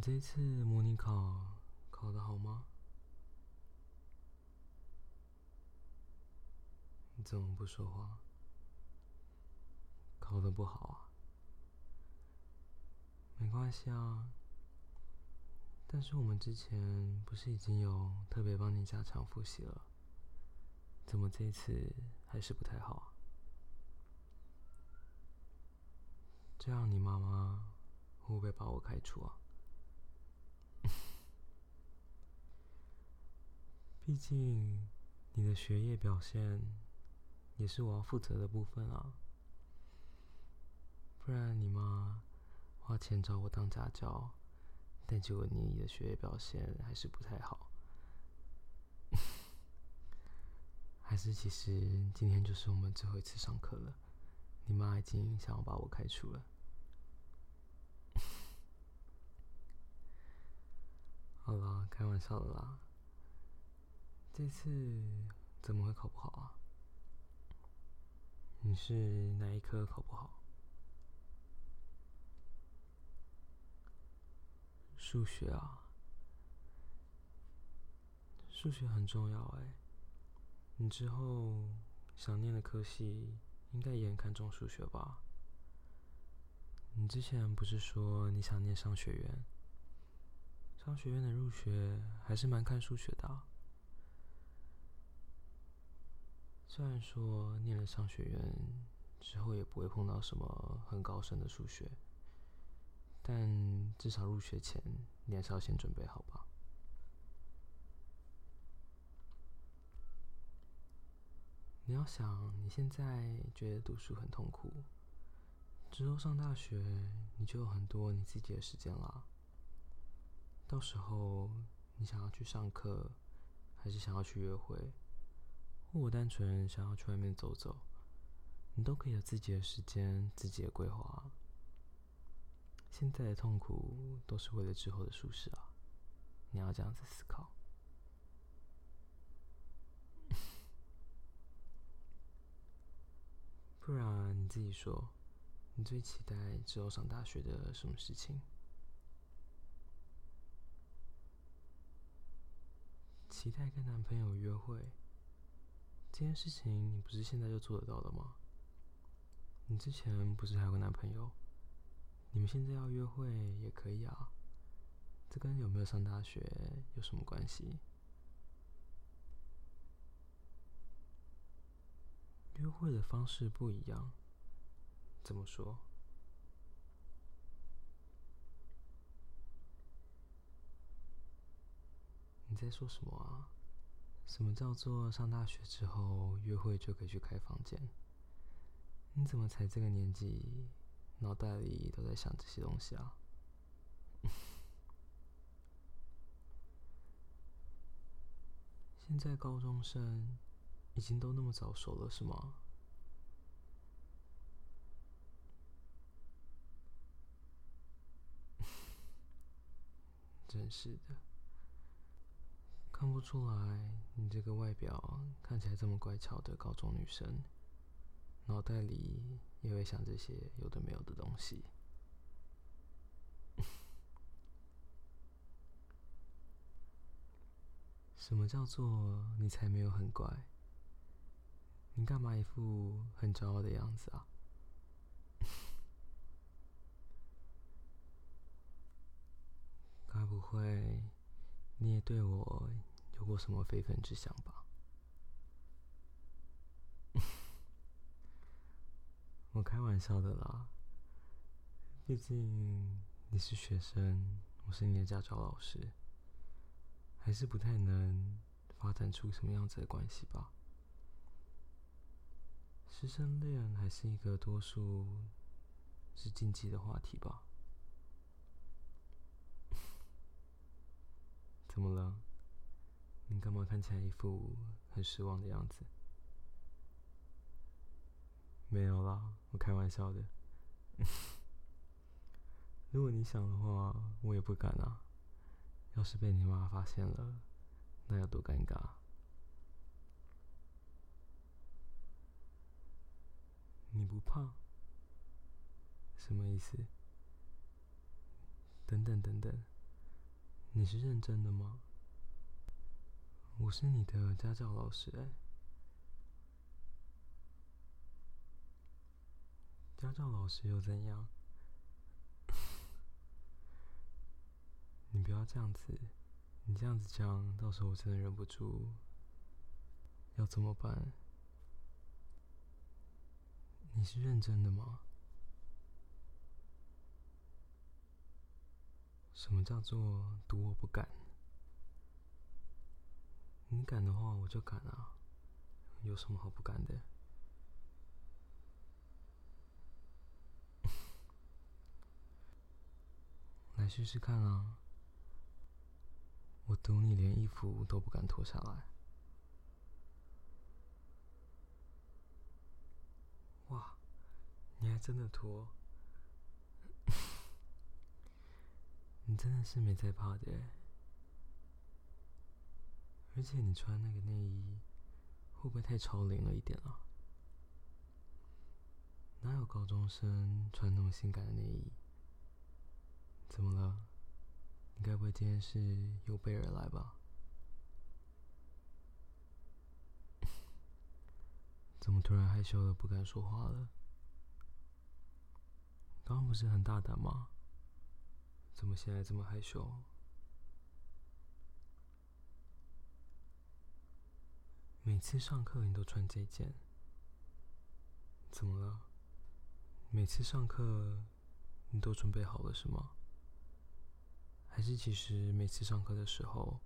你这次模拟考考得好吗？你怎么不说话？考得不好啊？没关系啊。但是我们之前不是已经有特别帮你加强复习了？怎么这次还是不太好啊？这样你妈妈会不会把我开除啊？毕竟你的学业表现也是我要负责的部分啊，不然你妈花钱找我当家教，但结果你的学业表现还是不太好，还是其实今天就是我们最后一次上课了，你妈已经想要把我开除了。好啦，开玩笑的啦。这次怎么会考不好啊？你是哪一科考不好？数学啊，数学很重要哎。你之后想念的科系应该也很看重数学吧？你之前不是说你想念商学院？商学院的入学还是蛮看数学的。虽然说念了商学院之后也不会碰到什么很高深的数学，但至少入学前你还是要先准备好吧。你要想，你现在觉得读书很痛苦，之后上大学你就有很多你自己的时间了。到时候你想要去上课，还是想要去约会，或我单纯想要去外面走走，你都可以有自己的时间、自己的规划。现在的痛苦都是为了之后的舒适啊！你要这样子思考。不然你自己说，你最期待之后上大学的什么事情？期待跟男朋友约会这件事情，你不是现在就做得到的吗？你之前不是还有个男朋友？你们现在要约会也可以啊，这跟有没有上大学有什么关系？约会的方式不一样，怎么说？你在说什么啊？什么叫做上大学之后约会就可以去开房间？你怎么才这个年纪，脑袋里都在想这些东西啊？现在高中生已经都那么早熟了是吗？真是的。看不出来，你这个外表看起来这么乖巧的高中女生，脑袋里也会想这些有的没有的东西。什么叫做你才没有很乖？你干嘛一副很骄傲的样子啊？该不会你也对我？有过什么非分之想吧？我开玩笑的啦，毕竟你是学生，我是你的家教老师，还是不太能发展出什么样子的关系吧？师生恋还是一个多数是禁忌的话题吧？怎么了？你干嘛看起来一副很失望的样子？没有啦，我开玩笑的。如果你想的话，我也不敢啊。要是被你妈发现了，那要多尴尬。你不怕？什么意思？等等等等，你是认真的吗？我是你的家教老师哎。家教老师又怎样？你不要这样子，你这样子讲，到时候我真的忍不住，要怎么办？你是认真的吗？什么叫做赌我不敢？你敢的话，我就敢啊！有什么好不敢的？来试试看啊！我赌你连衣服都不敢脱下来。哇，你还真的脱！你真的是没在怕的。而且你穿那个内衣，会不会太超龄了一点啊？哪有高中生穿那么性感的内衣？怎么了？你该不会今天是有备而来吧？怎么突然害羞了，不敢说话了？刚刚不是很大胆吗？怎么现在这么害羞？每次上课你都穿这件，怎么了？每次上课你都准备好了是吗？还是其实每次上课的时候，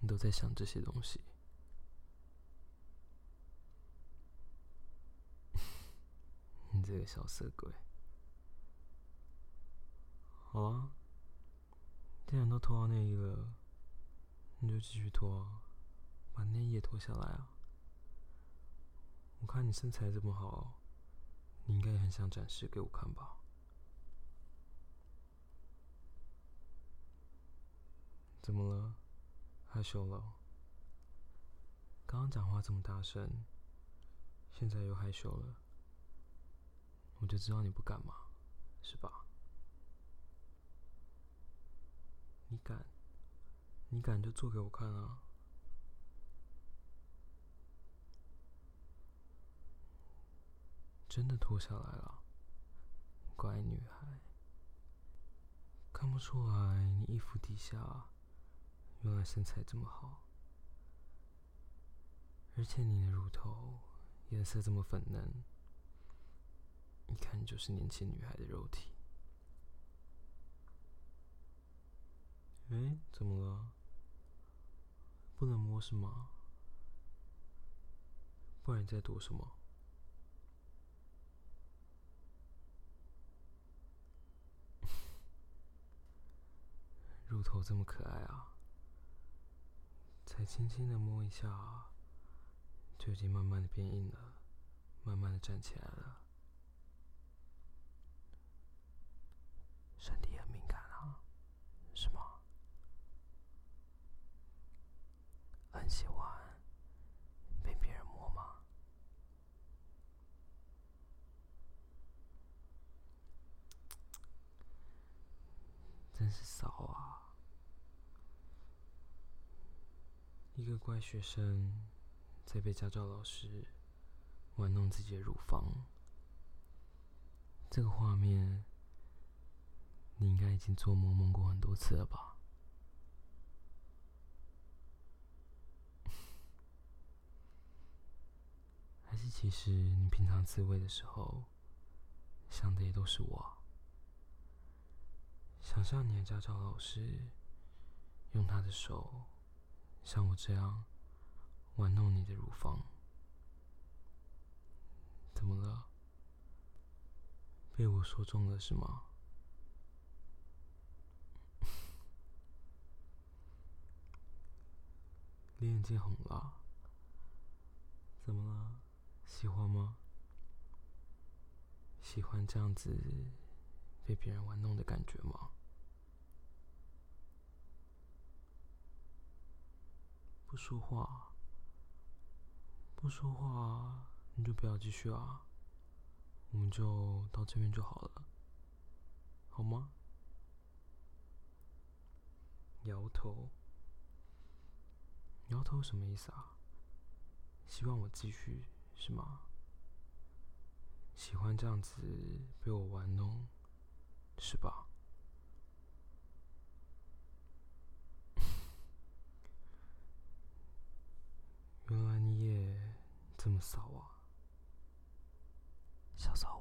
你都在想这些东西？你这个小色鬼！好啊，既然都脱到内衣了，你就继续脱，把内衣脱下来啊！我看你身材这么好，你应该也很想展示给我看吧？怎么了？害羞了？刚刚讲话这么大声，现在又害羞了，我就知道你不敢嘛，是吧？你敢？你敢就做给我看啊！真的脱下来了，乖女孩，看不出来你衣服底下。原来身材这么好，而且你的乳头颜色这么粉嫩，一看就是年轻女孩的肉体。哎，怎么了？不能摸是吗？不然你在躲什么？乳头这么可爱啊！才轻轻的摸一下，就已经慢慢的变硬了，慢慢的站起来了。身体很敏感啊，是吗？很喜欢被别人摸吗？真是骚啊！一个乖学生在被家教老师玩弄自己的乳房，这个画面你应该已经做梦梦过很多次了吧？还是其实你平常自慰的时候想的也都是我？想象你的家教老师用他的手。像我这样玩弄你的乳房，怎么了？被我说中了是吗？脸已经红了，怎么了？喜欢吗？喜欢这样子被别人玩弄的感觉吗？不说话，不说话，你就不要继续啊。我们就到这边就好了，好吗？摇头。摇头什么意思啊？希望我继续是吗？喜欢这样子被我玩弄，是吧？原来你也这么骚啊，小骚。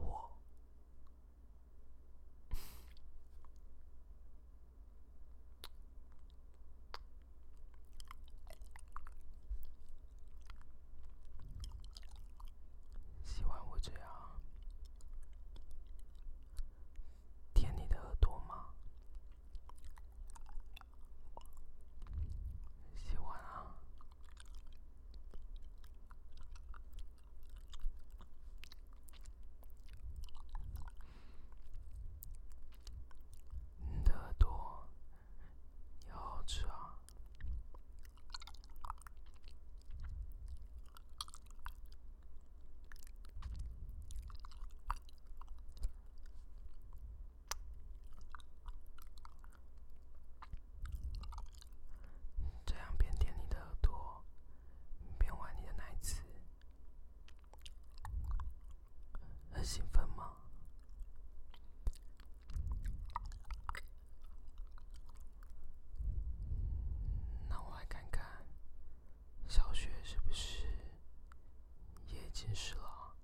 兴奋吗？那我来看看，小雪是不是也已经湿了？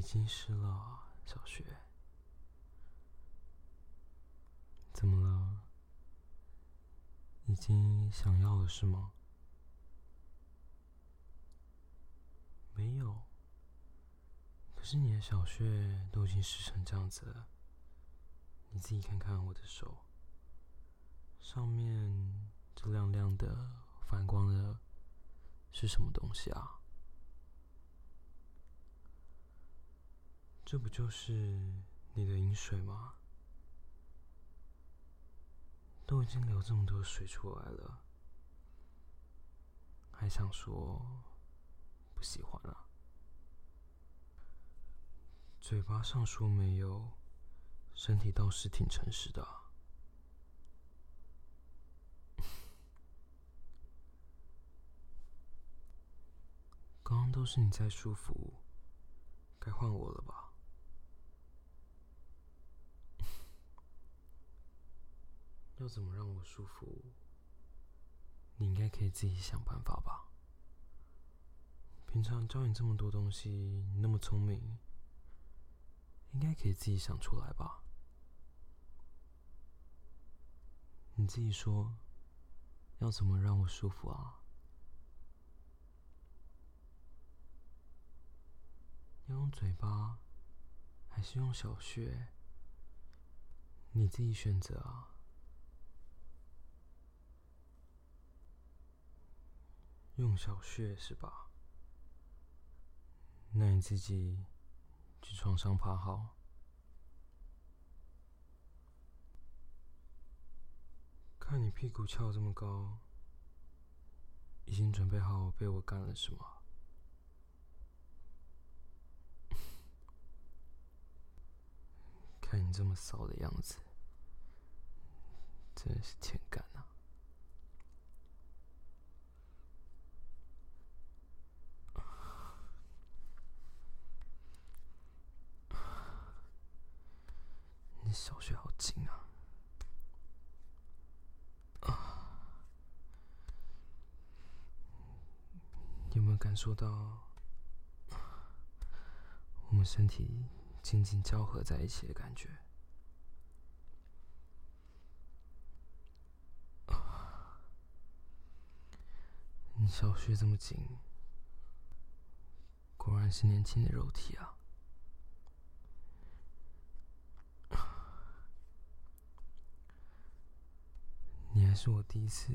已经湿了，小雪。怎么了？已经想要了是吗？没有，可是你的小穴都已经湿成这样子了，你自己看看我的手，上面这亮亮的、反光的，是什么东西啊？这不就是你的饮水吗？都已经流这么多水出来了，还想说？不喜欢了，嘴巴上说没有，身体倒是挺诚实的啊。刚刚都是你在舒服，该换我了吧？要怎么让我舒服？你应该可以自己想办法吧。平常教你这么多东西，你那么聪明，应该可以自己想出来吧？你自己说，要怎么让我舒服啊？要用嘴巴，还是用小穴？你自己选择啊。用小穴是吧？那你自己去床上趴好，看你屁股翘这么高，已经准备好被我干了是吗？看你这么骚的样子，真是欠干啊！小穴好紧啊！啊，有没有感受到我们身体紧紧交合在一起的感觉？啊，你小穴这么紧，果然是年轻的肉体啊！还是我第一次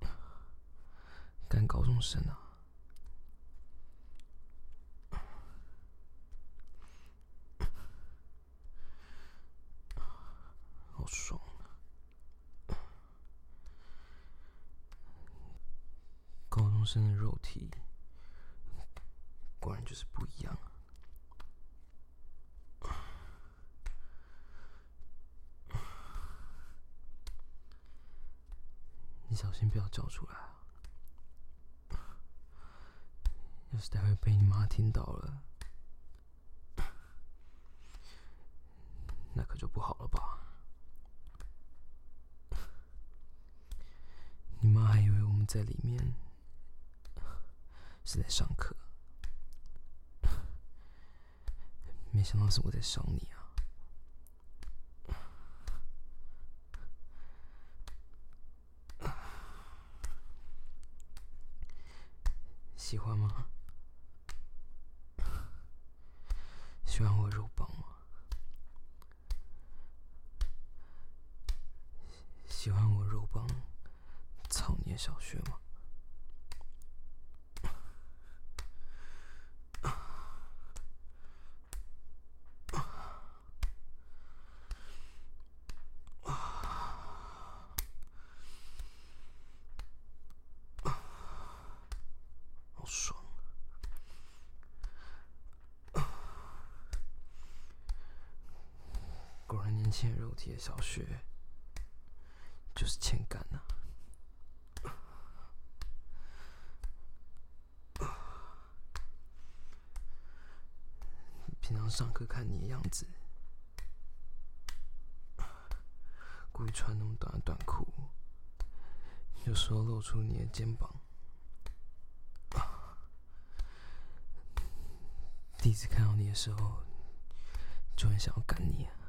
干高中生呢，好爽啊！高中生的肉体果然就是不一样啊。你小心不要叫出来啊！要是待会被你妈听到了，那可就不好了吧？你妈还以为我们在里面是在上课，没想到是我在伤你啊！喜欢吗？喜欢我肉棒吗？喜欢我肉棒操你小穴吗？欠肉体的小学就是欠干呐！平常上课看你的样子，故意穿那么短的短裤，有时候露出你的肩膀。第一次看到你的时候，就很想要干你啊。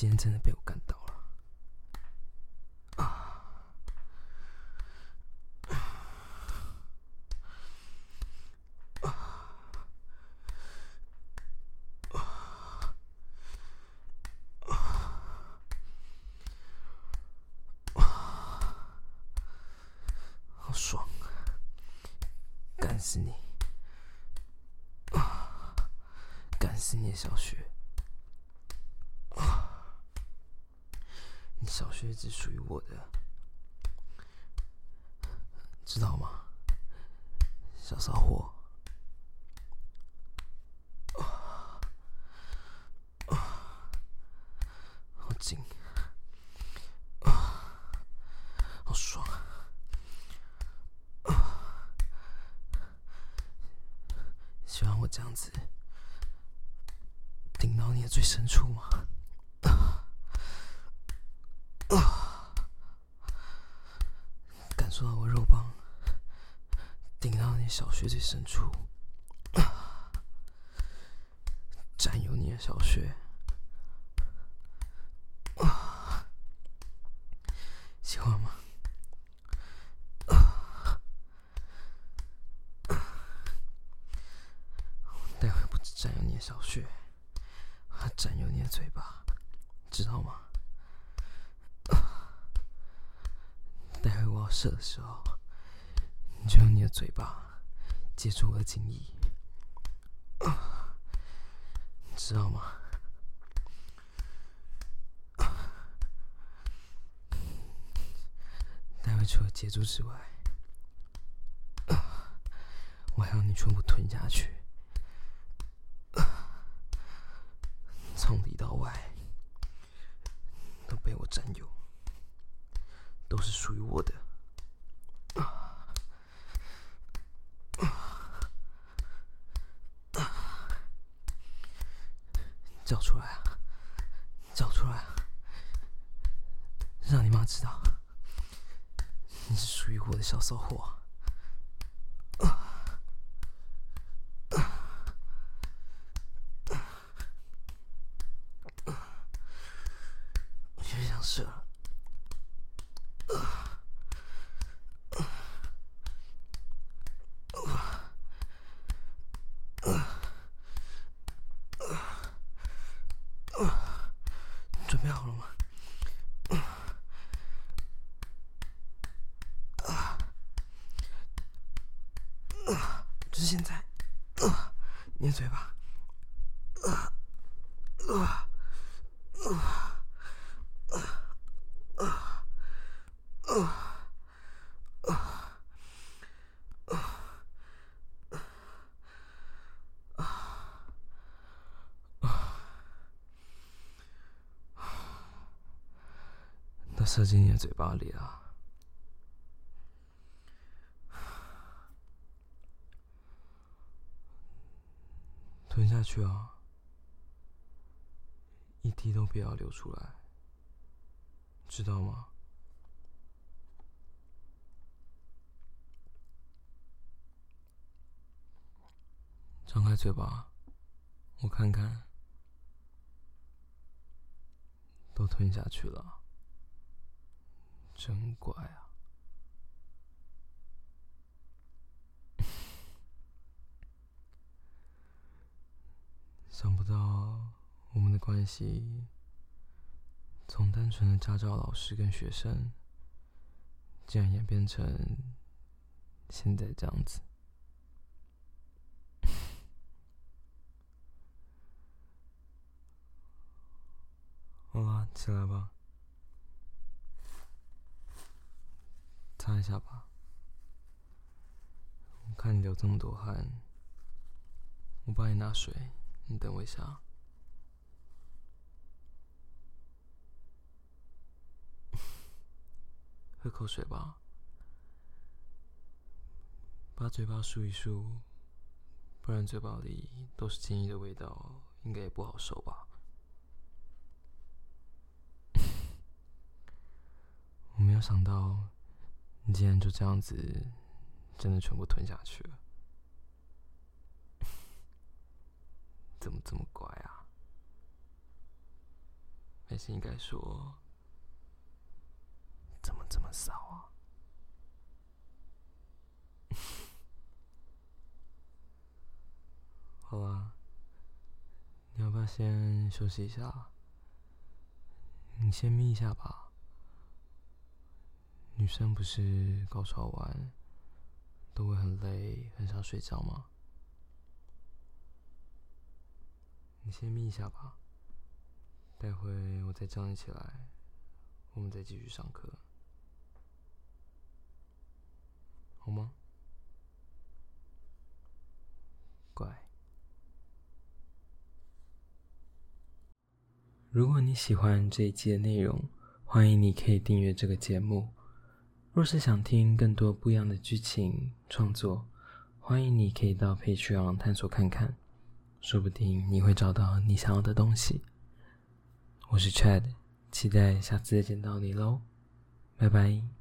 今天真的被我干到了！啊！好爽，干死你！啊！干死你小雪！你小穴只属于我的，知道吗，小骚货？好紧，好爽，喜欢我这样子顶到你的最深处吗？说我肉棒顶到你小穴最深处，占有你的小穴，喜欢吗？待会不止占有你的小穴，还占有你的嘴巴，知道吗？射的时候，你就用你的嘴巴接触我的精液，你知道吗？待会除了接住之外，我还要你全部吞下去，从里到外都被我占有，都是属于我的。叫出来啊！叫出来啊！让你妈知道，你是属于我小骚货。我就想射。现在，呃，捏嘴巴，呃，呃，呃，呃，呃，呃，都射进你的嘴巴里了。吞下去啊，一滴都不要流出来，知道吗？张开嘴巴，我看看，都吞下去了，真乖啊。想不到我们的关系，从单纯的家教老师跟学生，竟然演变成现在这样子。好啦，起来吧，擦一下吧。我看你流这么多汗，我帮你拿水。你等我一下，喝口水吧，把嘴巴漱一漱，不然嘴巴里都是精液的味道，应该也不好受吧？我没有想到，你竟然就这样子，真的全部吞下去了。怎么这么乖啊？还是应该说，怎么这么骚啊？好啦，你要不要先休息一下？你先眯一下吧。女生不是高潮完都会很累，很想睡觉吗？你先眯一下吧，待会我再叫你起来，我们再继续上课，好吗？乖。如果你喜欢这一期的内容，欢迎你可以订阅这个节目。若是想听更多不一样的剧情创作，欢迎你可以到 Patreon 探索看看。说不定你会找到你想要的东西。我是 Chad，期待下次再见到你喽，拜拜。